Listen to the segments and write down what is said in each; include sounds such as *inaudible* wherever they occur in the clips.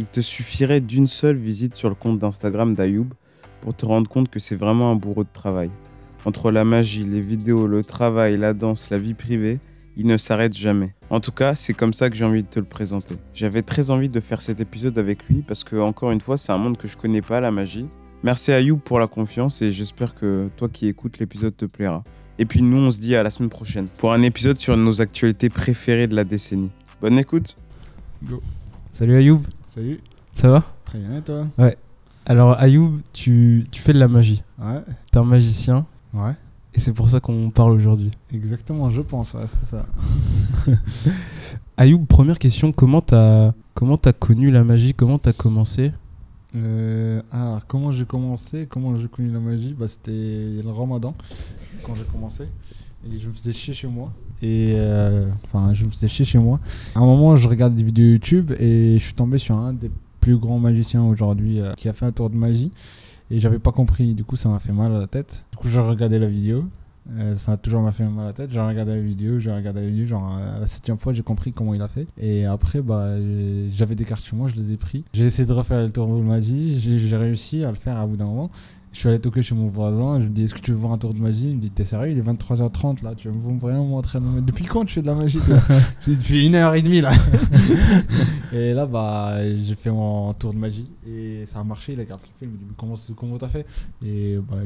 Il te suffirait d'une seule visite sur le compte d'Instagram d'Ayoub pour te rendre compte que c'est vraiment un bourreau de travail. Entre la magie, les vidéos, le travail, la danse, la vie privée, il ne s'arrête jamais. En tout cas, c'est comme ça que j'ai envie de te le présenter. J'avais très envie de faire cet épisode avec lui parce que, encore une fois, c'est un monde que je connais pas, la magie. Merci à You pour la confiance et j'espère que toi qui écoutes l'épisode te plaira. Et puis nous, on se dit à la semaine prochaine pour un épisode sur nos actualités préférées de la décennie. Bonne écoute Go. Salut Ayoub, Salut. ça va? Très bien, et toi? Alors Ayoub, tu, tu fais de la magie. Ouais. T'es un magicien Ouais. et c'est pour ça qu'on parle aujourd'hui. Exactement, je pense, ouais, c'est ça. *laughs* Ayoub, première question, comment t'as comment t'as connu la magie? Comment t'as commencé? Euh, alors, comment j'ai commencé? Comment j'ai connu la magie? Bah, C'était le ramadan, quand j'ai commencé. Et je me faisais chier chez moi. Et euh, enfin, je me faisais chier chez moi. À un moment, je regarde des vidéos YouTube et je suis tombé sur un des plus grands magiciens aujourd'hui euh, qui a fait un tour de magie. Et j'avais pas compris, du coup, ça m'a fait mal à la tête. Du coup, je regardais la vidéo. Euh, ça a toujours m'a fait mal à la tête. J'ai regardé la vidéo, j'ai regardé la vidéo, genre la septième fois, j'ai compris comment il a fait. Et après, bah, j'avais des cartes chez moi, je les ai pris. J'ai essayé de refaire le tour de magie, j'ai réussi à le faire à bout d'un moment. Je suis allé toquer chez mon voisin, je lui dis Est-ce que tu veux voir un tour de magie? Il me dit T'es sérieux? Il est 23h30 là, tu veux vraiment ma- Depuis quand tu fais de la magie *laughs* Je dis Depuis une heure et demie là. *laughs* et là, bah, j'ai fait mon tour de magie et ça a marché. Il a grave kiffé. Il me dit Mais Comment comment t'as fait? Et bah,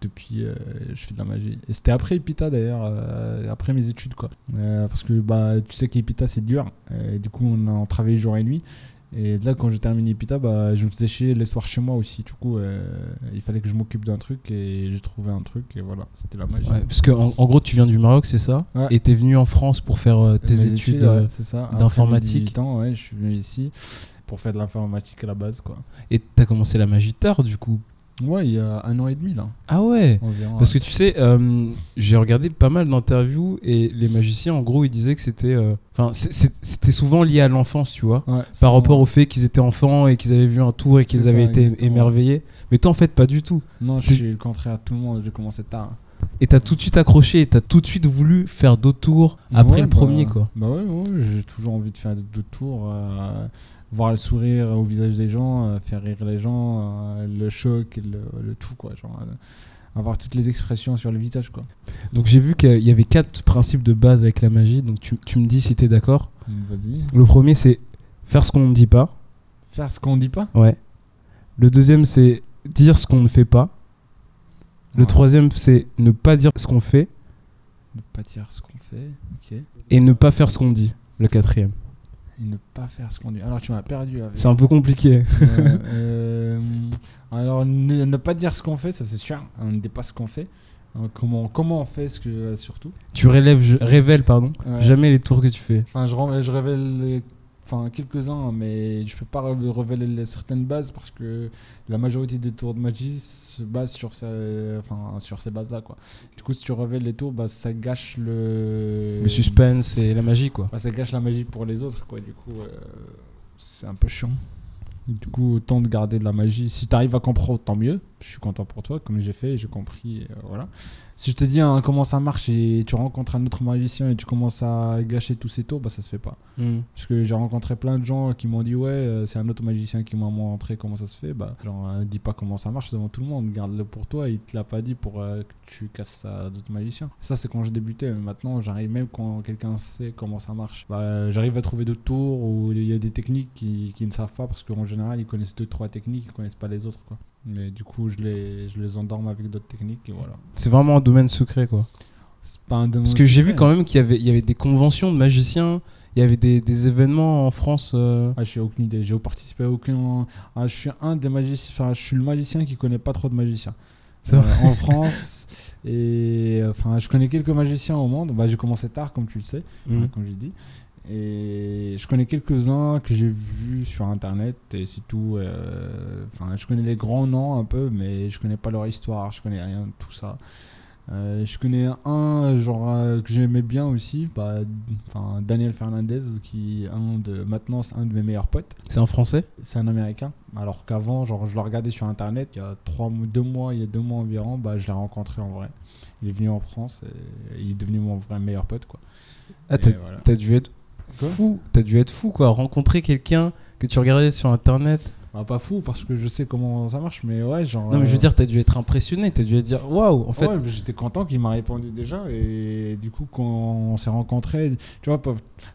depuis, euh, je fais de la magie. Et c'était après Epita d'ailleurs, euh, après mes études quoi. Euh, parce que bah, tu sais qu'Epita c'est dur. Et du coup, on a travaillé jour et nuit. Et là, quand j'ai terminé Epita, bah, je me faisais chier les soirs chez moi aussi. Du coup, euh, il fallait que je m'occupe d'un truc et j'ai trouvé un truc et voilà, c'était la magie. Ouais, Parce que en, en gros, tu viens du Maroc, c'est ça Ouais. Et t'es venu en France pour faire euh, tes Mes études. ouais, euh. Après d'informatique. mes 18 ans, ouais, je suis venu ici pour faire de l'informatique à la base quoi. et t'as commencé la magie tard, du coup. Ouais, il y a un an et demi là, Ah ouais environ. Parce que tu sais, euh, j'ai regardé pas mal d'interviews et les magiciens, en gros, ils disaient que c'était. euh, Enfin, c'était souvent lié à l'enfance, tu vois. Ouais, Par rapport au fait qu'ils étaient enfants et qu'ils avaient vu un tour et qu'ils avaient ça, été exactement. émerveillés. Mais toi, en fait, pas du tout. Non, je suis le contraire à tout le monde, j'ai commencé tard. Et t'as tout de suite accroché et t'as tout de suite voulu faire d'autres tours après Ouais, le bah, premier, quoi. Bah ouais, ouais, j'ai toujours envie de faire d'autres tours, euh, voir le sourire au visage des gens, euh, faire rire les gens, euh, le choc, le, le tout quoi, genre euh, avoir toutes les expressions sur le visage quoi. Donc j'ai vu qu'il y avait quatre principes de base avec la magie. Donc tu, tu me dis si t'es d'accord. Vas-y. Le premier, c'est faire ce qu'on ne dit pas. Faire ce qu'on dit pas? Ouais. Le deuxième, c'est dire ce qu'on ne fait pas. Le Ouais. troisième, c'est ne pas dire ce qu'on fait Ne pas dire ce qu'on fait, ok. et ne pas faire ce qu'on dit. Le quatrième. Et ne pas faire ce qu'on dit. Alors tu m'as perdu avec. C'est un peu compliqué. Euh, euh, alors ne, ne pas dire ce qu'on fait, ça c'est sûr. On ne dit pas ce qu'on fait. Euh, Comment, comment on fait ce que surtout. tu relèves, je- révèles pardon, Ouais. jamais les tours que tu fais. Enfin, je, je révèle les- enfin, quelques-uns, mais je peux pas révéler certaines bases parce que la majorité des tours de magie se base sur, ces- enfin, sur ces bases-là. Quoi. Du coup, si tu révèles les tours, bah, ça gâche le... Le suspense et la magie, quoi. Bah, ça gâche la magie pour les autres. Quoi. Du coup, euh, c'est un peu chiant. Du coup, autant de garder de la magie. Si tu arrives à comprendre, tant mieux. Je suis content pour toi, comme j'ai fait, j'ai compris. euh, voilà. Si je te dis hein, comment ça marche et tu rencontres un autre magicien et tu commences à gâcher tous ces tours, bah, ça se fait pas. Hmm. Parce que j'ai rencontré plein de gens qui m'ont dit ouais euh, c'est un autre magicien qui m'a montré comment ça se fait. Bah genre euh, dis pas comment ça marche devant tout le monde, garde-le pour toi. Il te l'a pas dit pour que tu casses ça à d'autres magiciens. Ça c'est quand je débutais. Mais maintenant j'arrive même quand quelqu'un sait comment ça marche. Bah j'arrive à trouver d'autres tours où il y a des techniques qui, qui ne savent pas parce qu'en général ils connaissent deux trois techniques, ils connaissent pas les autres quoi. Mais du coup je les je les endorme avec d'autres techniques et voilà. C'est vraiment un domaine secret, quoi. C'est pas un Parce que j'ai vu quand même qu'il y avait, il y avait des conventions de magiciens, il y avait des, des événements en France. euh, Ah, j'ai aucune idée. J'ai participé à aucun. Ah, je suis un des magiciens. Enfin, je suis le magicien qui connaît pas trop de magiciens. C'est Euh, en France. Et enfin, je connais quelques magiciens au monde. Bah, j'ai commencé tard, comme tu le sais, hmm. hein, comme j'ai dit. Et je connais quelques-uns que j'ai vus sur internet et c'est tout. euh, Enfin, je connais les grands noms un peu, mais je connais pas leur histoire. Je connais rien de tout ça. Euh, je connais un genre euh, que j'aimais bien aussi, bah, enfin Daniel Fernandez qui est un de maintenant c'est un de mes meilleurs potes. C'est un français? C'est un américain. Alors qu'avant, genre je le regardais sur internet il y a trois deux mois, il y a deux mois environ, bah je l'ai rencontré en vrai. Il est venu en France et il est devenu mon vrai meilleur pote quoi. Ah, t'as voilà. dû être fou. T'as dû être fou, quoi. Rencontrer quelqu'un que tu regardais sur internet. Bah, pas fou parce que je sais comment ça marche, mais ouais, genre. Non, mais je veux euh, dire, t'as dû être impressionné. T'as dû dire, waouh, en fait. ouais, j'étais content qu'il m'a répondu déjà et du coup quand on s'est rencontrés, tu vois,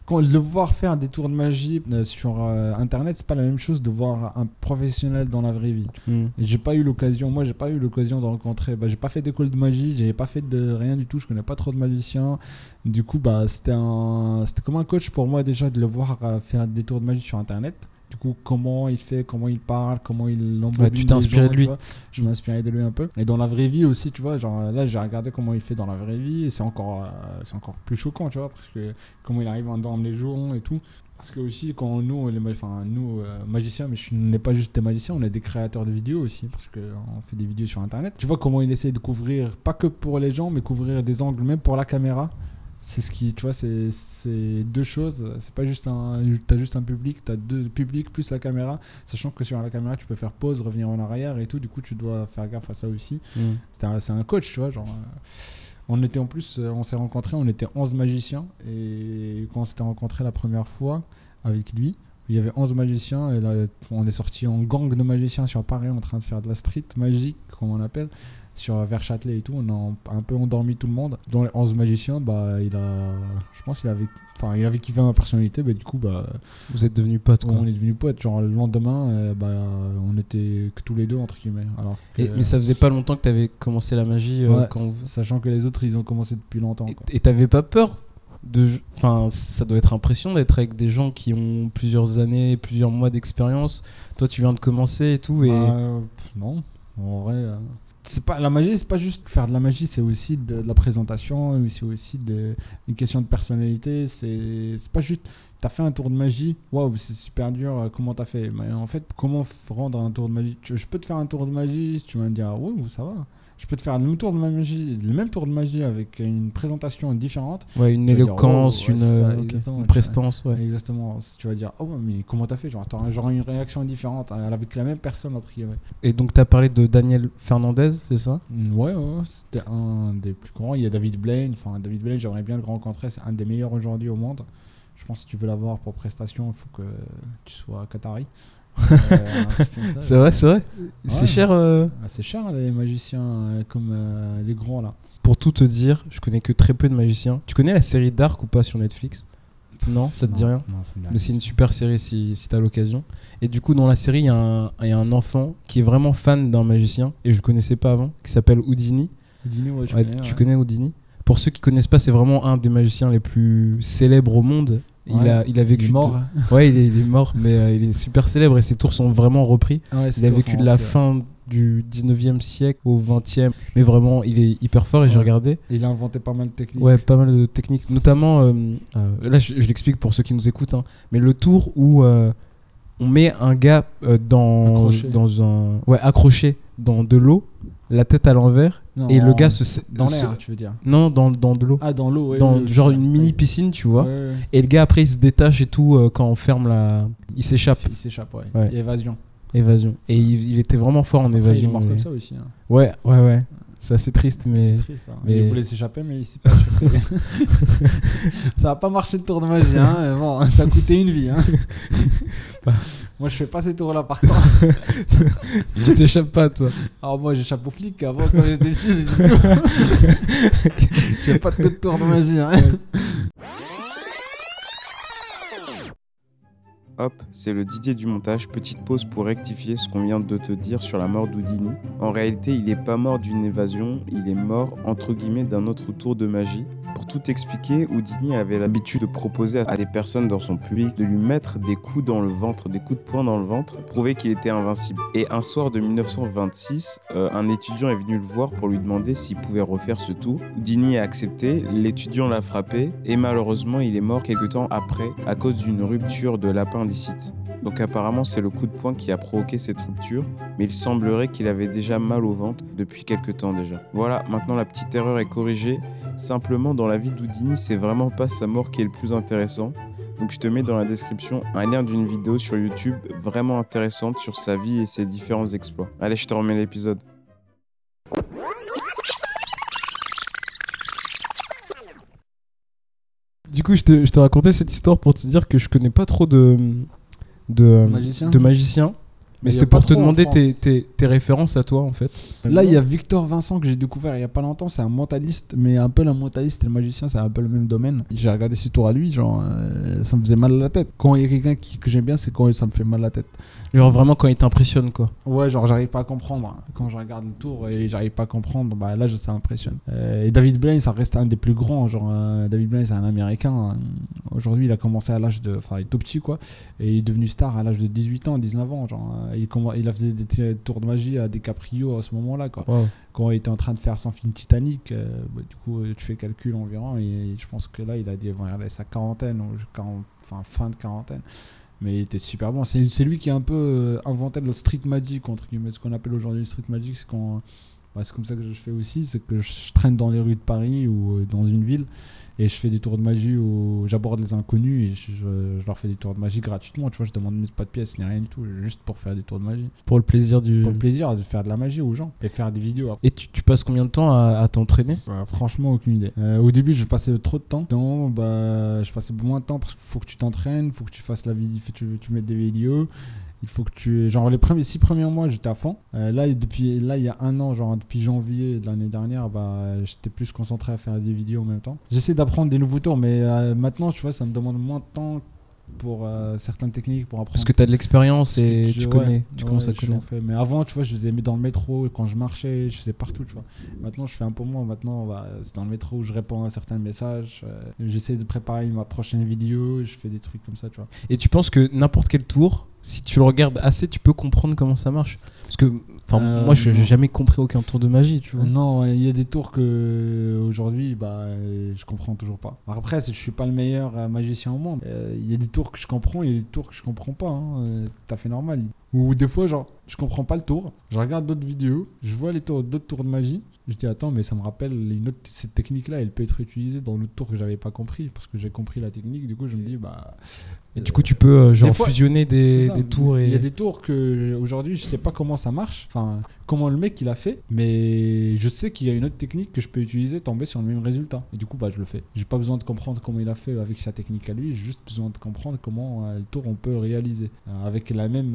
quand le voir faire des tours de magie euh, sur euh, internet, c'est pas la même chose de voir un professionnel dans la vraie vie. Hmm. Et j'ai pas eu l'occasion, moi j'ai pas eu l'occasion de rencontrer, bah, j'ai pas fait d'école de magie, j'ai pas fait de rien du tout, je connais pas trop de magiciens. Du coup, bah c'était un, comme un coach pour moi déjà de le voir faire des tours de magie sur internet. Du coup, comment il fait, comment il parle, comment il embobine Ouais, tu t'es les inspiré gens, de lui. Je m'inspirais de lui un peu. Et dans la vraie vie aussi, tu vois, genre là j'ai regardé comment il fait dans la vraie vie et c'est encore, euh, c'est encore plus choquant, tu vois, parce que comment il arrive en dorme les jours et tout. Parce que aussi, quand nous, les, enfin, nous euh, magiciens, mais je n'est pas juste des magiciens, on est des créateurs de vidéos aussi, parce qu'on fait des vidéos sur Internet. Tu vois comment il essaie de couvrir, pas que pour les gens, mais couvrir des angles, même pour la caméra. C'est ce qui, tu vois, c'est c'est deux choses. C'est pas juste un, t'as juste un public, t'as deux publics plus la caméra, sachant que sur la caméra tu peux faire pause, revenir en arrière et tout. Du coup, tu dois faire gaffe à ça aussi. Hmm. C'était un- C'est un coach, tu vois. Genre, euh, on était en plus, euh, on s'est rencontrés, on était 11 magiciens. Et quand on s'était rencontrés la première fois avec lui, il y avait 11 magiciens. Et là, on est sorti en gang de magiciens sur Paris en train de faire de la street magique, comme on appelle, sur vers Châtelet et tout. On a un peu endormi tout le monde. Dans les 11 magiciens, bah, il a, je pense qu'il avait, enfin, il avait kiffé ma personnalité. Bah, du coup, bah, Vous êtes devenus potes, quoi. on est devenus potes. Genre, le lendemain, euh, bah, on était que tous les deux, entre guillemets. Alors que- Et- mais ça faisait pas longtemps que t'avais commencé la magie. euh, Ouais, quand... s- Sachant que les autres, ils ont commencé depuis longtemps. Et- quoi. Et t'avais pas peur de. Enfin, ça doit être impressionnant d'être avec des gens qui ont plusieurs années, plusieurs mois d'expérience. Toi, tu viens de commencer et tout. Et... Bah, euh, non, en vrai. C'est pas, la magie, c'est pas juste faire de la magie, c'est aussi de, la présentation, c'est aussi de, une question de personnalité. C'est pas juste, t'as fait un tour de magie, waouh, c'est super dur, euh, comment t'as fait? Mais en fait, comment rendre un tour de magie? Je peux te faire un tour de magie, tu vas me dire, ah ouais, ça va. Je peux te faire le même tour de magie, le même tour de magie avec une présentation différente. Ouais, une dire, éloquence, oh, ouais, une, euh, une prestance. Ouais. Exactement. Tu vas dire, oh, mais comment t'as fait? Genre, genre une réaction différente avec la même personne, entre guillemets. Et donc, t'as parlé de Daniel Fernandez, c'est ça? Mm, Ouais, ouais, ouais, c'était un des plus grands. Il y a David Blaine. Enfin, David Blaine, j'aimerais bien le rencontrer. C'est un des meilleurs aujourd'hui au monde. Je pense que si tu veux l'avoir pour prestation, il faut que tu sois Qatari. Euh. *laughs* C'est vrai, c'est vrai. C'est cher. euh, Ah, c'est cher, les magiciens euh, comme les grands là. Pour tout te dire, je connais que très peu de magiciens. Tu connais la série Dark ou pas sur Netflix? Non, ça te dit rien? Non, Mais c'est une super série si, si t'as l'occasion. Et du coup, dans la série, il y, a un- il y a un enfant qui est vraiment fan d'un magicien, et je le connaissais pas avant, qui s'appelle Houdini. Houdini, ouais, je Ouais, connais, tu ouais. connais Houdini? Pour ceux qui connaissent pas, c'est vraiment un des magiciens les plus célèbres au monde. Il, Ouais. a, il a vécu. Il est mort. de- Ouais, il est, il est mort, mais euh, il est super célèbre et ses tours sont vraiment repris. Ouais, Il a vécu de la fin du 19e siècle au 20e, mais vraiment, il est hyper fort et j'ai regardé. Il a inventé pas mal de techniques. Ouais, pas mal de techniques, notamment, euh, euh, là je, je l'explique pour ceux qui nous écoutent, hein, mais le tour où on met un gars dans, Accroché. dans un. Ouais, accroché dans de l'eau, la tête à l'envers, Non, et le gars se. Dans se- l'air, tu veux dire. Non, dans, dans de l'eau. Ah, dans l'eau, ouais. dans ouais, genre une mini piscine, tu vois. Ouais. Et le gars après il se détache et tout euh, quand on ferme la. Il s'échappe. Il s'échappe, ouais. Évasion. Évasion. Et il, il était vraiment fort en Après, évasion. il est mort comme ça aussi. hein. Ouais, ouais, ouais. C'est assez triste, mais. C'est triste. hein. mais- Il voulait s'échapper, mais il s'est pas échappé. *laughs* ça a pas marché le tour de magie. Hein. mais Bon, ça a coûté une vie. Hein. *laughs* *laughs* moi, je fais pas ces tours-là par contre. *laughs* tu t'échappes pas, toi. Alors, moi, j'échappe aux flics. Avant, quand j'étais petit, *laughs* je fais pas de tour de magie. Hein. Hop, c'est le Didier du montage. Petite pause pour rectifier ce qu'on vient de te dire sur la mort d'Houdini. En réalité, il n'est pas mort d'une évasion, il est mort entre guillemets d'un autre tour de magie. Pour tout expliquer, Houdini avait l'habitude de proposer à des personnes dans son public de lui mettre des coups dans le ventre, des coups de poing dans le ventre, pour prouver qu'il était invincible. Et un soir de 1926, euh, un étudiant est venu le voir pour lui demander s'il pouvait refaire ce tour. Houdini a accepté, l'étudiant l'a frappé et malheureusement il est mort quelque temps après à cause d'une rupture de l'appendicite. Donc apparemment c'est le coup de poing qui a provoqué cette rupture, mais il semblerait qu'il avait déjà mal au ventre depuis quelque temps déjà. Voilà, maintenant la petite erreur est corrigée. Simplement dans la vie d'Houdini, c'est vraiment pas sa mort qui est le plus intéressant. Donc je te mets dans la description un lien d'une vidéo sur YouTube vraiment intéressante sur sa vie et ses différents exploits. Allez, je te remets l'épisode. Du coup, je te, je te racontais cette histoire pour te dire que je connais pas trop de, de, Magicien de. Mais c'était pas pour te demander tes, tes, tes références à toi, en fait. Là, il y a Victor Vincent que j'ai découvert il y a pas longtemps. C'est un mentaliste, mais un peu le mentaliste et le magicien, c'est un peu le même domaine. J'ai regardé ses tours à lui, genre, euh, ça me faisait mal à la tête. Quand il y a quelqu'un qui- que j'aime bien, c'est quand ça me fait mal à la tête. Genre vraiment quand il t'impressionne, quoi. Ouais, genre, j'arrive pas à comprendre. Quand je regarde le tour et j'arrive pas à comprendre, bah là, ça m'impressionne. Euh, et David Blaine, ça reste un des plus grands. Genre, euh, David Blaine, c'est un américain. Aujourd'hui, il a commencé à l'âge de. Enfin, il est tout petit, quoi. Et il est devenu star à l'âge de 18 ans, 19 ans. Genre, euh, il, a fait des, des tours de magie à DiCaprio à ce moment-là, quoi. quand il était en train de faire son film Titanic, euh, bah, du coup, euh, tu fais calcul environ, et je pense que là, il a dit, bon, il a sa quarantaine, ou 40 enfin, fin de quarantaine. Mais il était super bon. C'est c'est lui qui a un peu euh, inventé le street magic, entre guillemets. Ce qu'on appelle aujourd'hui le street magic, c'est quand. Bah, c'est comme ça que je fais aussi, c'est que je traîne dans les rues de Paris ou euh, dans une ville et je fais des tours de magie où j'aborde les inconnus et je, je- je leur fais des tours de magie gratuitement. Tu vois, je demande même pas de pièces ni rien du tout, juste pour faire des tours de magie. Pour le plaisir du. Pour le plaisir de faire de la magie aux gens et faire des vidéos après. Et tu, tu passes combien de temps à, à t'entraîner? Bah, franchement, aucune idée. Euh, au début, je passais trop de temps. Non, bah, je passais moins de temps parce qu'il faut que tu t'entraînes, il faut que tu fasses la vidéo, tu, tu mettes des vidéos. Il faut que tu. Genre, les premiers, six premiers mois, j'étais à fond. Euh, là, depuis, là, il y a un an, genre depuis janvier de l'année dernière, bah, j'étais plus concentré à faire des vidéos en même temps. J'essaie d'apprendre des nouveaux tours, mais euh, maintenant, tu vois, ça me demande moins de temps pour euh, certaines techniques pour apprendre. Parce que tu as de l'expérience et Je- tu ouais, connais. Tu ouais, commences à connaître. fais. Mais avant, tu vois, je faisais dans le métro, quand je marchais, je faisais partout, tu vois. Maintenant, je fais un peu moins. Maintenant, bah, c'est dans le métro où je réponds à certains messages. euh, J'essaie de préparer ma prochaine vidéo. Je fais des trucs comme ça, tu vois. Et tu penses que n'importe quel tour, si tu le regardes assez, tu peux comprendre comment ça marche? Parce que, enfin, Euh, moi, je- j'ai non. jamais compris aucun tour de magie, tu vois. Non, il y a des tours que aujourd'hui, bah, euh, je comprends toujours pas. Après, je suis pas le meilleur euh, magicien au monde. Euh, Il y a des tours que je comprends, il y a des tours que je comprends pas. Hein, euh, tout à fait normal. Ou des fois, genre, je comprends pas le tour. Je regarde d'autres vidéos, je vois les tours, d'autres tours de magie. Je dis attends, mais ça me rappelle une autre, cette technique-là, elle peut être utilisée dans le tour que j'avais pas compris parce que j'ai compris la technique. Du coup, je me dis bah. Et du coup, tu peux euh, genre Des fois- fusionner des, ça. des tours et. Il y a des tours que aujourd'hui je sais pas comment ça marche, enfin comment le mec il a fait, mais je sais qu'il y a une autre technique que je peux utiliser, tomber sur le même résultat. Et du coup bah je le fais. J'ai pas besoin de comprendre comment il a fait avec sa technique à lui, j'ai juste besoin de comprendre comment euh, le tour on peut le réaliser euh, avec la même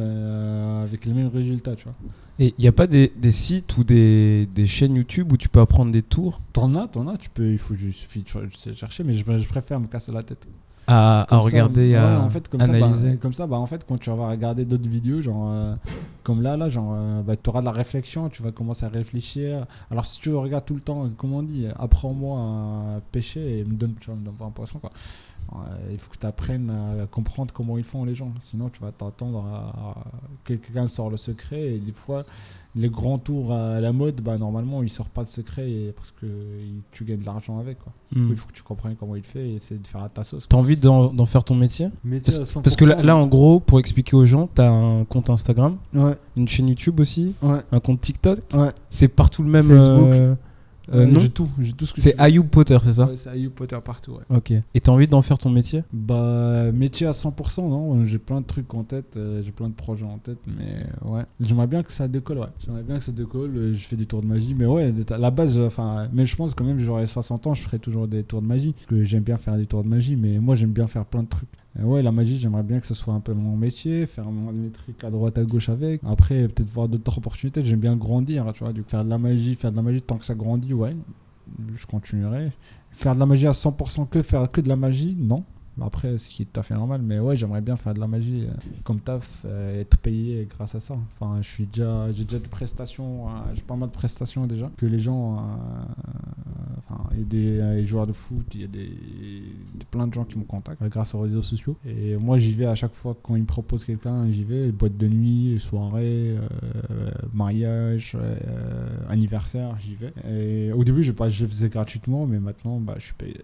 avec le même résultat, tu vois. Et il n'y a pas des, des sites ou des, des chaînes YouTube où tu peux apprendre des tours? T'en as, t'en as, tu peux, il faut juste suffit de chercher, mais je, je préfère me casser la tête. À, ça, regarder, ouais, à en fait, comme Ça, analyser bah, comme ça, bah, en fait, quand tu vas regarder d'autres vidéos, genre, euh, comme là, là, genre, euh, bah, tu auras de la réflexion, tu vas commencer à réfléchir. Alors, si tu regardes tout le temps, comme on dit, apprends-moi à pêcher et me donne, me donne pas un poisson, quoi. Euh, il faut que tu apprennes à comprendre comment ils font les gens. Sinon, tu vas t'attendre à, à- que quelqu'un sort le secret. Et des fois, les grands tours à la mode, bah, normalement, il sort pas de secret et- parce que il- tu gagnes de l'argent avec. Quoi. Du coup, Hmm. il faut que tu comprennes comment il fait et essayer de faire à ta sauce. T'as envie d'en d'en faire ton métier? Parce, parce que là, là, en gros, pour expliquer aux gens, t'as un compte Instagram, Ouais, une chaîne YouTube aussi, ouais, un compte TikTok. ouais. C'est partout le même. Facebook. euh, euh, non J'ai tout, j'ai tout ce que C'est. Ayoub Potter, c'est ça Ouais, c'est Ayou Potter partout, ouais. Ok. Et t'as envie d'en faire ton métier? Bah, métier à 100%, non J'ai plein de trucs en tête, euh, j'ai plein de projets en tête, mais ouais. J'aimerais bien que ça décolle, ouais. J'aimerais bien que ça décolle, euh, je fais des tours de magie, mais ouais, à la base, euh, enfin, mais je pense quand même, j'aurai 60 ans, je ferai toujours des tours de magie, parce que j'aime bien faire des tours de magie, mais moi, j'aime bien faire plein de trucs. Ouais, la magie, j'aimerais bien que ce soit un peu mon métier, faire mon- trucs à droite, à gauche avec. Après, peut-être voir d'autres opportunités, j'aime bien grandir, tu vois, du faire de la magie, faire de la magie tant que ça grandit, ouais. Je continuerai. Faire de la magie à 100% que faire que de la magie, non. Après, ce qui est tout à fait normal, mais ouais, j'aimerais bien faire de la magie euh, comme taf, euh, être payé grâce à ça. Enfin, je suis déjà, j'ai déjà des prestations, euh, j'ai pas mal de prestations déjà que les gens, enfin, a des joueurs de foot, il y a des, plein de gens qui me contactent grâce aux réseaux sociaux. Et moi, j'y vais à chaque fois quand ils me proposent quelqu'un, j'y vais, boîte de nuit, soirée, mariage, anniversaire, j'y vais. Et au début, je, je faisais gratuitement, mais maintenant, bah, je suis payé.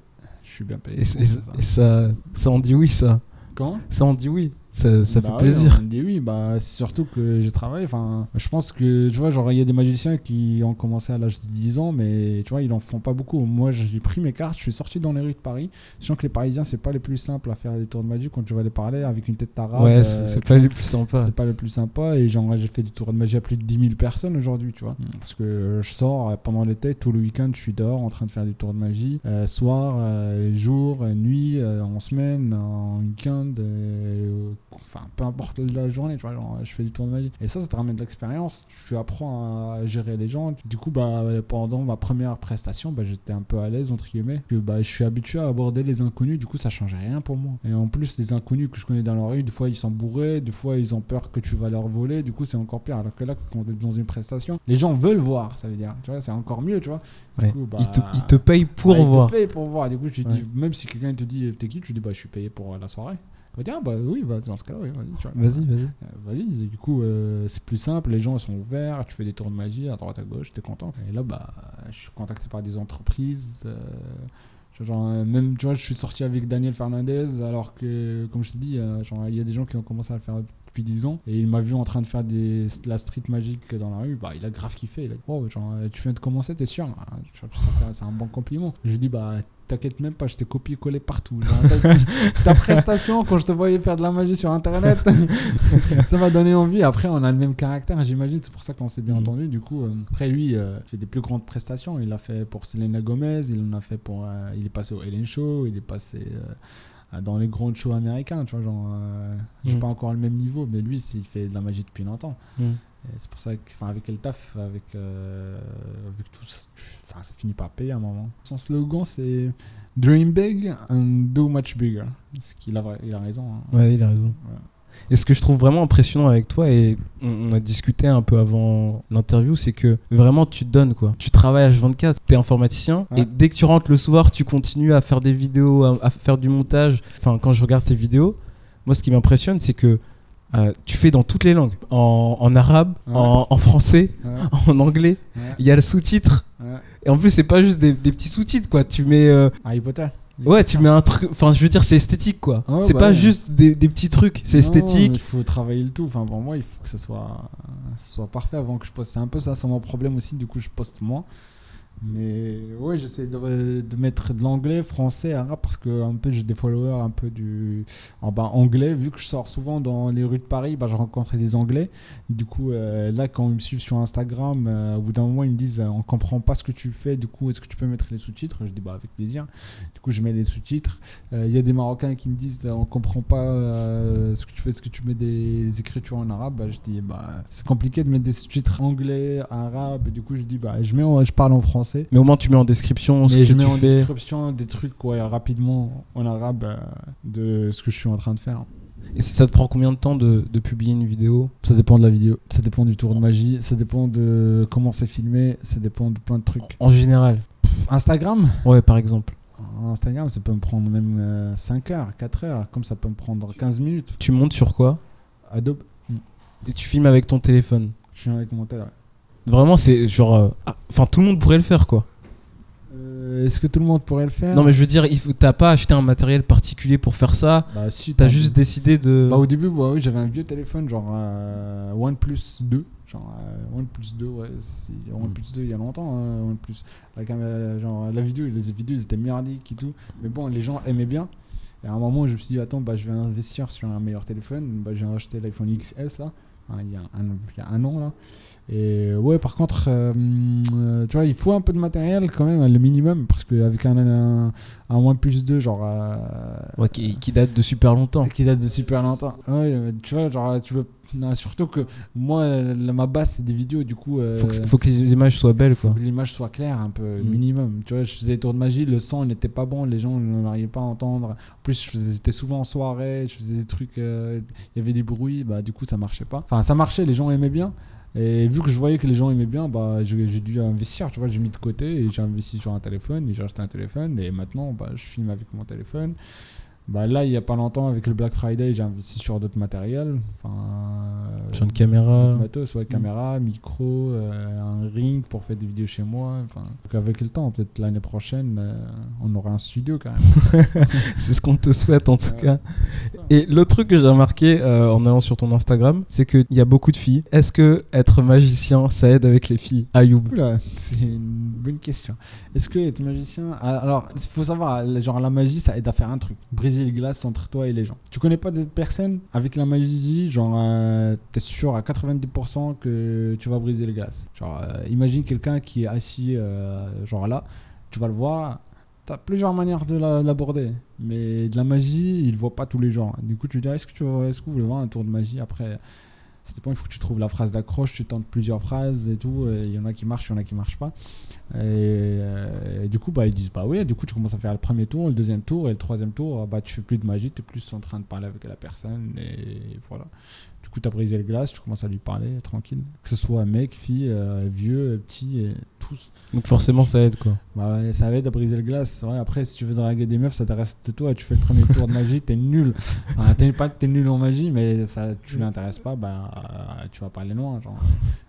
Je suis bien payé. Et, ça. ça, en dit oui, ça. Quand Ça en dit oui. Ça, ça Bah fait ouais, plaisir. on me dit oui, bah c'est surtout que j'ai travaillé. Enfin, je pense que tu vois, genre il y a des magiciens qui ont commencé à l'âge de 10 ans, mais tu vois, ils en font pas beaucoup. Moi, j'ai pris mes cartes, je suis sorti dans les rues de Paris. Sachant que les Parisiens, c'est pas les plus simples à faire des tours de magie quand tu vas les parler avec une tête arabe. ouais, euh, c'est tu pas les plus sympas. C'est pas le plus sympa et genre j'ai fait du tour de magie à plus de 10 000 personnes aujourd'hui, tu vois. Parce que je sors euh, pendant l'été, tout le week-end, je suis dehors en train de faire du tour de magie. Euh, soir, euh, jour, euh, nuit, euh, en semaine, en week-end, euh, enfin peu importe la journée, tu vois. Genre, je fais du tour de magie. Et ça, ça te ramène de l'expérience. Tu apprends à gérer les gens. Du coup, bah, pendant ma première prestation, bah, j'étais un peu à l'aise, entre guillemets. Que, bah, je suis habitué à aborder les inconnus, du coup, ça changeait rien pour moi. Et en plus, les inconnus que je connais dans la rue, des fois, ils sont bourrés, des fois, ils ont peur que tu vas leur voler. Du coup, c'est encore pire. Alors que là, quand on est dans une prestation, les gens veulent voir, ça veut dire. Tu vois, c'est encore mieux, tu vois. Du Ouais. coup, bah, Ils, te, ils te payent pour Ouais, ils te voir. payent pour voir. Du coup, te dis, même si quelqu'un te dit, t'es qui? Tu dis, bah, je suis payé pour la soirée. Va dire, ah, bah oui, bah, dans ce cas-là, oui, vas-y. Vas-y, vas-y. Euh, Vas-y, du coup, euh, c'est plus simple, les gens sont ouverts, tu fais des tours de magie à droite à gauche, t'es content. Et là, bah, je suis contacté par des entreprises. euh, genre, même, tu vois, je suis sorti avec Daniel Fernandez, alors que, comme je t'ai dit, genre, il y a des gens qui ont commencé à le faire depuis 10 ans, et il m'a vu en train de faire des, de la street magique dans la rue, bah, il a grave kiffé. Il a dit, oh, genre, tu viens de commencer, t'es sûr? Ah, C'est un bon compliment. Je lui dis, bah, t'inquiète même pas, je t'ai copié-collé partout. Ta, *laughs* ta prestation, quand je te voyais faire de la magie sur internet, *laughs* ça m'a donné envie. Après, on a le même caractère, j'imagine. C'est pour ça qu'on s'est bien Mhm. entendu. Du coup, euh, après, lui, euh, il fait des plus grandes prestations. Il l'a fait pour Selena Gomez, il en a fait pour. euh, il est passé au Ellen Show, il est passé dans les grands shows américains. Tu vois, genre. euh, J'ai Mhm. pas encore le même niveau, mais lui, il fait de la magie depuis longtemps. Et C'est pour ça que, enfin, avec le taf, avec, euh, avec tout, ça- enfin, ça finit par payer à un moment. Son slogan, c'est Dream big and do much bigger. Ce qu'il a, il a raison. hein. Ouais, il a raison. Ouais. Et ce que je trouve vraiment impressionnant avec toi, et on, on a discuté un peu avant l'interview, c'est que vraiment tu te donnes quoi. Tu travailles H24, tu es informaticien, Ouais. et dès que tu rentres le soir, tu continues à faire des vidéos, à, à faire du montage. Enfin, quand je regarde tes vidéos, moi ce qui m'impressionne, c'est que euh, tu fais dans toutes les langues. En, en arabe, Ouais. en, en français, Ouais, *laughs* en anglais. Il y a le sous-titre. Et en plus, c'est pas juste des, des petits sous-titres quoi. Tu mets. euh, Harry Potter. Ouais, tu mets un truc. Enfin, je veux dire, c'est esthétique quoi. Ah ouais, c'est bah pas ouais. juste des, des petits trucs, c'est esthétique. Il faut travailler le tout. Enfin, pour moi, il faut que ce soit, ce soit parfait avant que je poste. C'est un peu ça, c'est mon problème aussi. Du coup, je poste moins. Mais ouais, j'essaie de, de mettre de l'anglais, français, arabe, parce que un peu j'ai des followers un peu du en bas anglais. Vu que je sors souvent dans les rues de Paris, bah, je rencontre des anglais. Du coup, euh, là, quand ils me suivent sur Instagram, euh, au bout d'un moment, ils me disent euh, on comprend pas ce que tu fais. Du coup, est-ce que tu peux mettre les sous-titres? Je dis bah avec plaisir. Du coup, je mets les sous-titres. Euh, Il y a des Marocains qui me disent on comprend pas ce que tu fais, est-ce que tu mets des écritures en arabe? Bah, Je dis bah c'est compliqué de mettre des sous-titres anglais, arabe. Du coup, je dis bah je mets, je parle en français. Mais au moins, tu mets en description ce Mais que je tu mets en fais. description des trucs ouais, rapidement en arabe euh, de ce que je suis en train de faire. Et ça te prend combien de temps de, de publier une vidéo? Ça dépend de la vidéo, ça dépend du tour de magie, ça dépend de comment c'est filmé, ça dépend de plein de trucs. En général Instagram? Ouais, par exemple. Instagram, ça peut me prendre même euh, 5 heures, 4 heures, comme ça peut me prendre 15 minutes. Tu montes sur quoi? Adobe, Et tu filmes avec ton téléphone? je suis avec mon tel. Vraiment, c'est genre. euh, ah, Enfin, tout le monde pourrait le faire, quoi. Euh, Est-ce que tout le monde pourrait le faire? Non, mais je veux dire, t'as pas acheté un matériel particulier pour faire ça. bah, si, T'as juste décidé de. Bah, au début, bah, oui, j'avais un vieux téléphone, genre euh, OnePlus 2. Genre euh, OnePlus 2, ouais, OnePlus 2 il y a longtemps. hein, OnePlus. La, caméra, genre, la vidéo, les vidéos ils étaient merdiques et tout. Mais bon, les gens aimaient bien. Et à un moment, je me suis dit, attends, bah, je vais investir sur un meilleur téléphone. Bah, j'ai acheté l'iPhone XS là, hein, il, y a un, il y a un an là. Et ouais, par contre, euh, euh, tu vois, il faut un peu de matériel quand même, le minimum, parce qu'avec un, un, un OnePlus 2, genre. euh, Ouais, qui, qui date de super longtemps. qui date de super longtemps. Ouais, tu vois, genre, tu veux. Non, surtout que moi, ma base, c'est des vidéos, du coup. euh, Faut que, faut que les images soient belles, faut quoi. que l'image soit claire, un peu, Mm. minimum. Tu vois, je faisais des tours de magie, le son il n'était pas bon, les gens n'arrivaient pas à entendre. En plus, j'étais souvent en soirée, je faisais des trucs, il y avait des bruits, bah du coup, ça marchait pas. Enfin, ça marchait, les gens aimaient bien. Et vu que je voyais que les gens aimaient bien, bah j'ai dû investir, tu vois, j'ai mis de côté et j'ai investi sur un téléphone et j'ai acheté un téléphone et maintenant, bah, je filme avec mon téléphone. Bah là, il y a pas longtemps, avec le Black Friday, j'ai investi sur d'autres matériels. Enfin, euh, Sur une caméra. matos, ouais, caméra, micro, euh, un ring pour faire des vidéos chez moi. Enfin, donc avec le temps, peut-être l'année prochaine, euh, on aura un studio quand même. *laughs* C'est ce qu'on te souhaite, en tout Ouais. cas. Et l'autre truc que j'ai remarqué euh, en allant sur ton Instagram, c'est qu'il y a beaucoup de filles. Est-ce que être magicien, ça aide avec les filles? Ayoub c'est une bonne question. Est-ce que être magicien. Ah, Alors, il faut savoir, genre, la magie, ça aide à faire un truc briser les glaces entre toi et les gens. Tu connais pas des personnes avec la magie, genre, euh, t'es sûr à 90% que tu vas briser les glaces. Genre, euh, imagine quelqu'un qui est assis, euh, genre là, tu vas le voir. T'as plusieurs manières de la- l'aborder, mais de la magie, il voit pas tous les jours. Du coup, tu dis, est-ce que tu est-ce que vous voulez voir un tour de magie Après, ça dépend, il faut que tu trouves la phrase d'accroche, tu tentes plusieurs phrases et tout. Il y en a qui marchent, il y en a qui marchent pas. Et, euh, et du coup, bah, ils disent, bah oui, du coup, tu commences à faire le premier tour, le deuxième tour, et le troisième tour, bah, tu fais plus de magie, tu es plus en train de parler avec la personne, et voilà. Coup, tu as brisé le glace, tu commences à lui parler tranquille. Que ce soit mec, fille, euh, vieux, petit, et tous. Donc forcément, ça aide quoi. Bah ouais, ça aide à briser le glace. Après, si tu veux draguer des meufs, ça t'intéresse de toi. Tu fais le premier tour de magie, t'es nul. Enfin, t'es pas que t'es nul en magie, mais ça, tu l'intéresses pas, bah, euh, tu vas pas aller loin. Genre.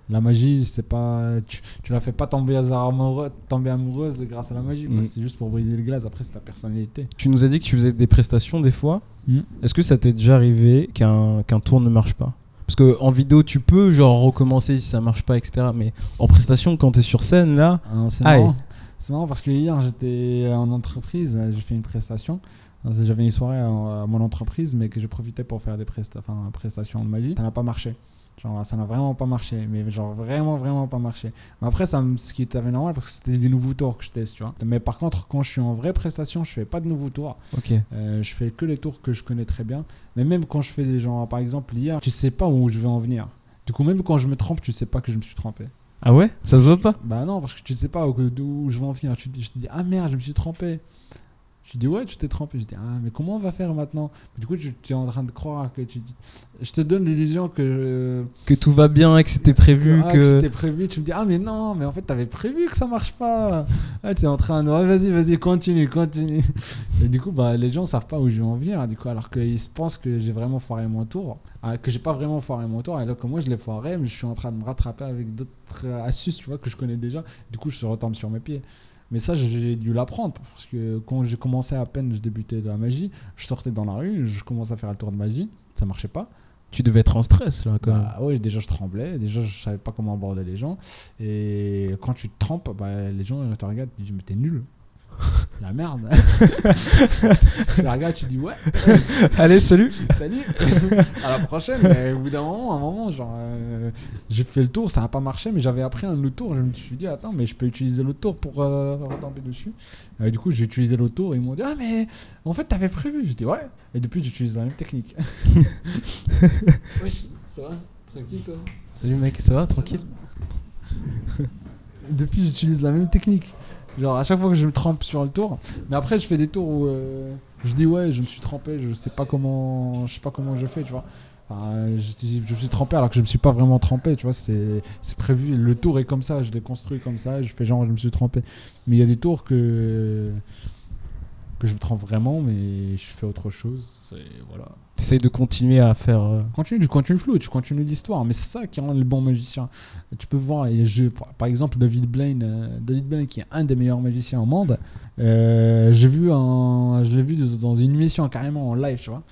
La magie, c'est pas. Tu, tu la fais pas tomber, amoureux, tomber amoureuse grâce à la magie. quoi. Mm. C'est juste pour briser le glace. Après, c'est ta personnalité. Tu nous as dit que tu faisais des prestations des fois. Mm. Est-ce que ça t'est déjà arrivé qu'un tour ne marche pas? Parce que en vidéo, tu peux genre recommencer si ça marche pas, etc. Mais en prestation, quand t'es sur scène là, Ah, c'est marrant. C'est marrant parce que hier, j'étais en entreprise, euh, j'ai fait une prestation. J'avais une soirée à, à mon entreprise, mais que je profitais pour faire des presta prestations de magie. Ça n'a pas marché. Genre, ça n'a vraiment pas marché. Mais genre, vraiment, vraiment pas marché. Mais après, ça, ce qui était normal parce que c'était des nouveaux tours que je teste, tu vois. Mais par contre, quand je suis en vraie prestation, je fais pas de nouveaux tours. ok. Euh, je fais que les tours que je connais très bien. Mais même quand je fais des genre, par exemple, hier, tu sais pas où je vais en venir. Du coup, même quand je me trompe, tu sais pas que je me suis trompé. Ah ouais? Ça se voit pas? Bah non, parce que tu ne sais pas où, d'où je vais en venir. Tu, je te dis, ah merde, je me suis trompé. Je dis, ouais, tu t'es trompé. Je dis, ah, mais comment on va faire maintenant? Du coup, tu, tu es en train de croire que tu dis. Je te donne l'illusion que. Que tout va bien et que c'était prévu, ah, que. c'était prévu. Tu me dis, ah, mais non, mais en fait, t'avais prévu que ça marche pas. Ah, tu es en train de. Vas-y, vas-y, continue, continue. *laughs* Et du coup, bah, les gens savent pas où je vais en venir. Du coup, alors qu'ils se pensent que j'ai vraiment foiré mon tour. Ah, que j'ai pas vraiment foiré mon tour. Alors que moi, je l'ai foiré, mais je suis en train de me rattraper avec d'autres euh, astuces, tu vois, que je connais déjà. Du coup, je retombe sur mes pieds. Mais ça, j'ai dû l'apprendre parce que quand j'ai commencé à peine, je débutais de la magie, je sortais dans la rue, je commençais à faire le tour de magie, ça marchait pas. Tu devais être en stress là quand. Bah ouais, déjà je tremblais, déjà je savais pas comment aborder les gens. Et quand tu te trempes, bah, les gens ils te regardent, ils disent mais t'es nul. La merde. tu *laughs* la regardes, tu dis ouais, *laughs* Allez, salut salut, à la prochaine. Mais au bout d'un moment, un moment, genre, euh, j'ai fait le tour, ça n'a pas marché, mais j'avais appris un autre tour. Je me suis dit, attends, mais je peux utiliser l'autre tour pour euh, retomber dessus. Et du coup, j'ai utilisé l'autre tour et ils m'ont dit, ah, mais en fait, t'avais prévu. J'ai dit, ouais. Et depuis, j'utilise la même technique. *laughs* Wesh, ça va Tranquille, toi Salut mec, ça va? Tranquille? Depuis, j'utilise la même technique. Genre, à chaque fois que je me trempe sur le tour. Mais après, je fais des tours où euh, je dis, ouais, je me suis trempé, je sais pas comment, je sais pas comment je fais, tu vois. Je, je me suis trempé alors que je me suis pas vraiment trempé, tu vois. C'est c'est prévu. Le tour est comme ça, je l'ai construit comme ça, je fais genre, je me suis trempé. Mais il y a des tours que. Que je me trempe vraiment, mais je fais autre chose. Et voilà. T'essayes de continuer à faire. euh, Continue, tu continues flou, tu continues l'histoire, mais c'est ça qui rend le bon magicien. Tu peux voir, et je, par exemple, David Blaine, euh, David Blaine qui est un des meilleurs magiciens au monde, euh, j'ai vu un, je l'ai vu dans une émission carrément en live, tu vois.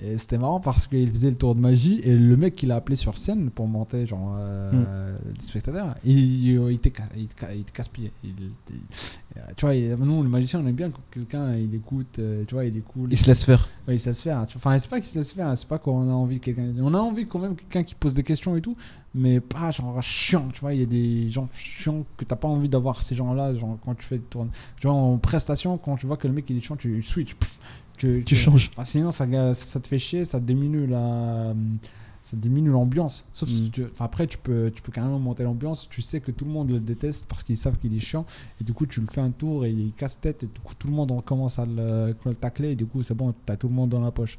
Et c'était marrant parce qu'il faisait le tour de magie et le mec qui l'a appelé sur scène pour monter genre euh, des spectateurs, il, il, était, il, casse-pied. Tu vois, nous le magicien on aime bien quand quelqu'un il écoute, euh, tu vois, il est cool. Il se laisse faire. Ouais, il se laisse faire. Enfin, c'est pas qu'il se laisse faire, c'est pas qu'on a envie de quelqu'un. On a envie quand même de quelqu'un qui pose des questions et tout, mais pas genre chiant, tu vois. Il y a des gens chiants que t'as pas envie d'avoir ces gens-là, genre quand tu fais le tour. Tu vois, en prestation, quand tu vois que le mec il est chiant, tu switch. pff, tu, Tu changes. Ah, sinon, ça, te fait chier, ça diminue la. Ça diminue l'ambiance. Sauf si Mm. tu, après, tu peux, tu peux carrément monter l'ambiance. Tu sais que tout le monde le déteste parce qu'ils savent qu'il est chiant. Et du coup, tu le fais un tour et il casse tête. Et du coup, tout le monde commence à le, le tacler. Et du coup, c'est bon, t'as tout le monde dans la poche.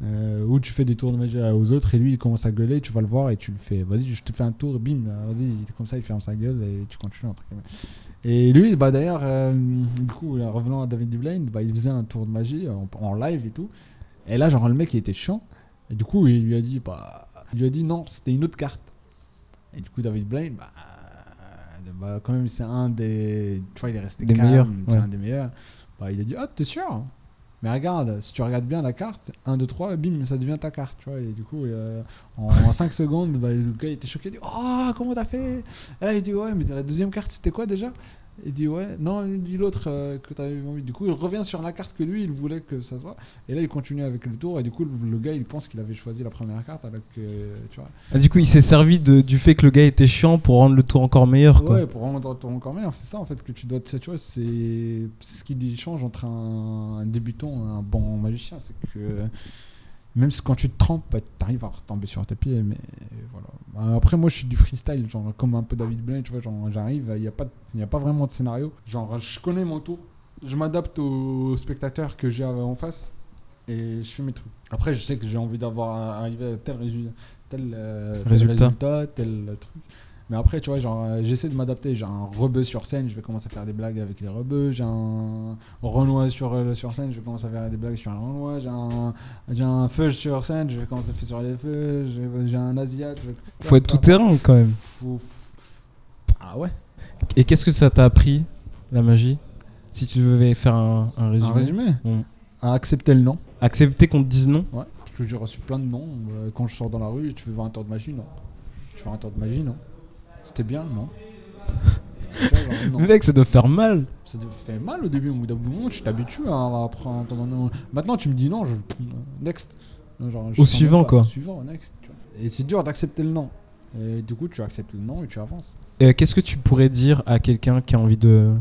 Euh, ou tu fais des tours de magie aux autres et lui il commence à gueuler, tu vas le voir et tu le fais. Vas-y, je te fais un tour, bim, vas-y, comme ça il ferme sa gueule et tu continues. entre. Et lui, bah d'ailleurs, euh, du coup, euh, revenant à David Blaine, bah, il faisait un tour de magie en, en live et tout. Et là, genre, le mec il était chiant. Et du coup, il lui a dit, bah, il lui a dit non, c'était une autre carte. Et du coup, David Blaine, bah, euh, bah, quand même, c'est un des. Tu vois, il est resté Des calme, meilleurs, ouais. un des meilleurs. Bah, il a dit, ah, t'es sûr? Mais regarde, si tu regardes bien la carte, 1, 2, 3, bim, ça devient ta carte, tu vois. Et du coup, euh, en, 5 secondes, bah, le gars était choqué, il dit Oh, comment t'as fait? Et là, il dit Ouais, mais la deuxième carte, c'était quoi déjà? Il dit ouais, non, il dit l'autre euh, que tu avais envie. Du coup, il revient sur la carte que lui, il voulait que ça soit. Et là, il continue avec le tour. Et du coup, le, gars, il pense qu'il avait choisi la première carte. Alors que, tu vois. Ah, du coup, il s'est servi de, du fait que le gars était chiant pour rendre le tour encore meilleur. Quoi. Ouais, pour rendre le tour encore meilleur. C'est ça, en fait, que tu dois. Tu vois, c'est ce qui change entre un, un débutant et un bon magicien. C'est que même si quand tu te trompes, bah, tu arrives à retomber sur tes pieds. Mais voilà. Bah, après, moi, je suis du freestyle, genre comme un peu David Blaine, tu vois. J'arrive, il n'y a, pas, a pas vraiment de scénario. Genre, je connais mon tour, je m'adapte aux spectateurs que j'ai en face et je fais mes trucs. Après, je sais que j'ai envie d'avoir arrivé à tel, résultat, tel, euh, résultat, tel truc. Mais après, tu vois, genre, euh, j'essaie de m'adapter. J'ai un rebeu sur scène, je vais commencer à faire des blagues avec les rebeux. J'ai un renois sur, euh, sur scène, je vais commencer à faire des blagues sur un renois. J'ai un, j'ai un feu sur scène, je vais commencer à faire sur les feux. J'ai un asiat. Faut être tout terrain quand même. Ah ouais. Et qu'est-ce que ça t'a appris, la magie Si tu devais faire un, un résumé? Un résumé? À accepter le non. Accepter qu'on te dise non? Ouais. J'ai reçu plein de noms. Euh, quand je sors dans la rue, tu veux voir un tour de magie Non. Tu veux un tour de magie Non. C'était bien, *laughs* non Mec, ça doit faire mal. Ça doit faire mal au début, au bout d'un moment, tu t'habitues à apprendre. Maintenant, tu me dis non, je... next. au suivant, quoi. Au suivant, next. Et c'est dur d'accepter le non. Et du coup, tu acceptes le non et tu avances. Et Qu'est-ce que tu pourrais dire à quelqu'un qui a envie de.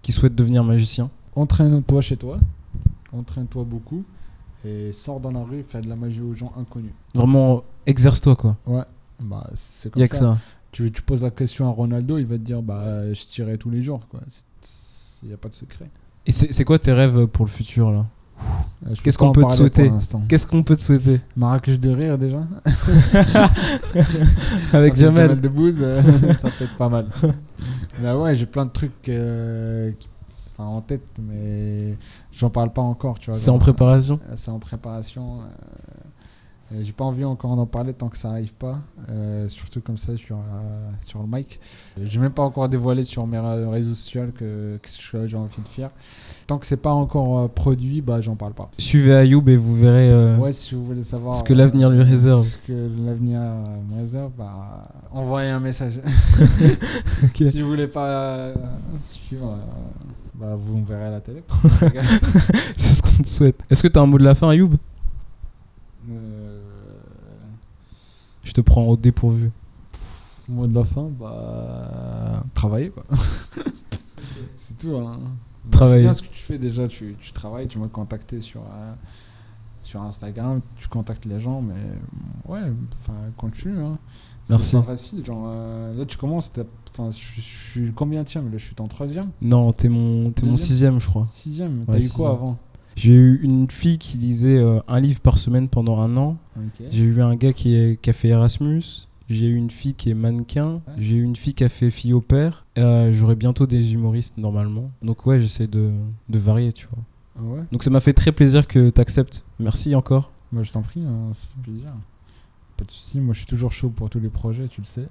qui souhaite devenir magicien? Entraîne-toi chez toi. Entraîne-toi beaucoup. Et sors dans la rue, fais de la magie aux gens inconnus. Vraiment, exerce-toi, quoi. Ouais. Bah, c'est comme ça. Que ça tu, tu, poses la question à Ronaldo, il va te dire bah je tirais tous les jours quoi. Il n'y a pas de secret. Et c'est quoi tes rêves pour le futur là? Qu'est-ce qu'on peut te souhaiter Qu'est-ce qu'on peut te souhaiter? Marrakech de rire déjà. *laughs* Avec Jamel. Jamel Debbouze, euh, *laughs* ça peut être pas mal. Bah ouais, j'ai plein de trucs euh, en tête, mais j'en parle pas encore. C'est en préparation? C'est en préparation. Euh, j'ai pas envie encore d'en parler tant que ça arrive pas, euh, surtout comme ça sur, euh, sur le mic. J'ai même pas encore dévoilé sur mes réseaux sociaux que, que j'ai envie de faire. Tant que c'est pas encore produit, bah j'en parle pas. Suivez Ayoub et vous verrez ouais, si vous voulez savoir, ce que l'avenir lui réserve. Ce que l'avenir me réserve, bah envoyez un message. *laughs* Si vous voulez pas suivre, bah vous me verrez à la télé. *laughs* c'est ce qu'on te souhaite. Est-ce que tu as un mot de la fin, Ayoub? Je te prends au dépourvu. Moi de la fin, bah. Travailler quoi. *laughs* c'est tout. Hein. Travailler. C'est bien ce que tu fais déjà. Tu, tu travailles, tu m'as contacté sur, euh, sur Instagram, tu contactes les gens, mais ouais, enfin, continue. Hein. Merci. C'est pas facile. Genre, euh, là, tu commences. Enfin, je, suis combien tiens là, je suis en troisième. Non, t'es mon, es mon sixième, je crois. Sixième. T'as eu quoi avant? J'ai eu une fille qui lisait euh, un livre par semaine pendant un an. J'ai eu un gars qui, est, qui, a fait Erasmus. J'ai eu une fille qui est mannequin. J'ai eu une fille qui a fait fille au père. Euh, J'aurai bientôt des humoristes normalement. Donc ouais, j'essaie de, de, varier, tu vois. Ah Donc ça m'a fait très plaisir que tu acceptes. Merci encore. Moi je t'en prie, hein, ça fait plaisir. Pas de soucis, moi je suis toujours chaud pour tous les projets, tu le sais.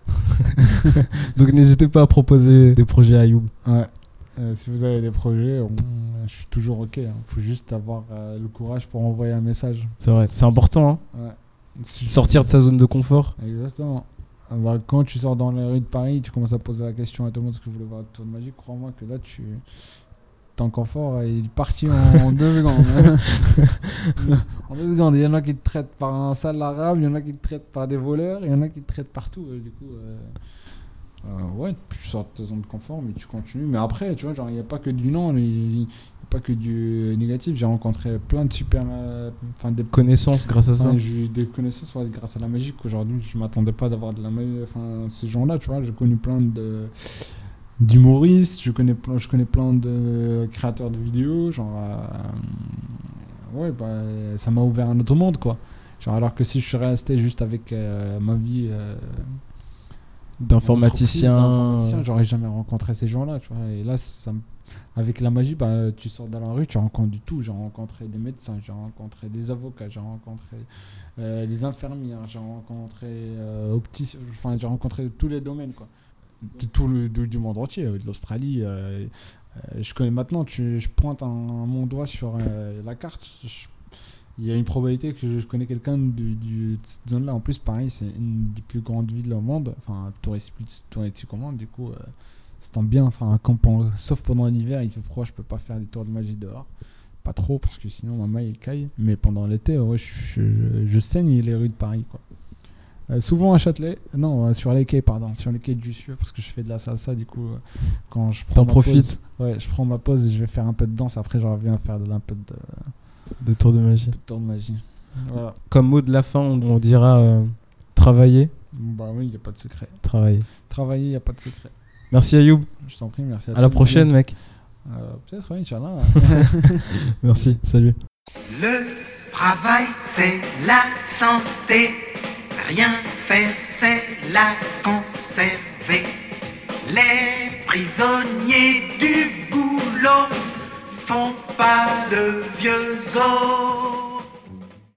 *laughs* *laughs* Donc n'hésitez pas à proposer des projets à Youb. Ouais. Euh, si vous avez des projets, je suis toujours OK. Il hein. faut juste avoir euh, le courage pour envoyer un message. C'est vrai, c'est important. Hein. Sortir de sa zone de confort. Exactement. Ah bah, quand tu sors dans les rues de Paris, tu commences à poser la question à tout le monde ce que vous voulez voir le tour de magie. Crois-moi que là, tu ton confort il est parti en, *laughs* deux secondes. *laughs* en deux secondes, il y en a qui te traitent par un sale arabe, il y en a qui te traitent par des voleurs, il y en a qui te traitent partout. du coup, euh, euh, ouais, tu sors de ta zone de confort, mais tu continues. Mais après, tu vois, genre, il n'y a pas que du non, il n'y a pas que du négatif. J'ai rencontré plein de super. Euh, enfin, des connaissances grâce à ça. J'ai eu des connaissances grâce à la magie qu'aujourd'hui, je ne m'attendais pas d'avoir de la magie. Enfin, ces gens-là, tu vois, j'ai connu plein de d'humoristes, je connais plein, je connais plein de créateurs de vidéos, genre euh, ouais bah, ça m'a ouvert un autre monde quoi. Genre alors que si je serais resté juste avec ma vie d'informaticien. J'aurais jamais rencontré ces gens-là. Et là, ça, avec la magie, bah, tu sors dans la rue, tu rencontres du tout. J'ai rencontré des médecins, j'ai rencontré des avocats, j'ai rencontré euh, des infirmières, j'ai rencontré euh, enfin, j'ai rencontré tous les domaines. Quoi. tout le du monde entier, euh, de l'Australie. euh, je connais maintenant, tu, je pointe mon doigt sur la carte. Il y a une probabilité que je connais quelqu'un du, du- de cette zone-là. En plus, pareil, c'est une des plus grandes villes au monde, enfin, touristique, au monde. Du coup, euh, ça tombe bien. Enfin, quand, sauf pendant l'hiver, il fait froid, je peux pas faire des tours de magie dehors. Pas trop, parce que sinon ma maille il caille. Mais pendant l'été, ouais, je, je- je saigne les rues de Paris. Quoi. Euh, souvent à Châtelet, non, euh, sur les quais, pardon, sur les quais de Jussieu, parce que je fais de la salsa, du coup, euh, quand je prends T'en profites. pause- ouais, je prends ma pause et je vais faire un peu de danse, après je reviens faire de, un peu de, De tour de magie. de tour de magie. Voilà. Comme mot de la fin, on, on dira euh, travailler. Bah oui, il n'y a pas de secret. Travailler. Travailler, il n'y a pas de secret. Merci Ayoub. Je t'en prie, merci à À toi, la prochaine, mec. Euh, Peut-être, oui, Inch'Allah. *laughs* Merci. Salut. Le travail, c'est la santé. Rien faire, c'est la conserver. Les prisonniers du boulot font pas de vieux os.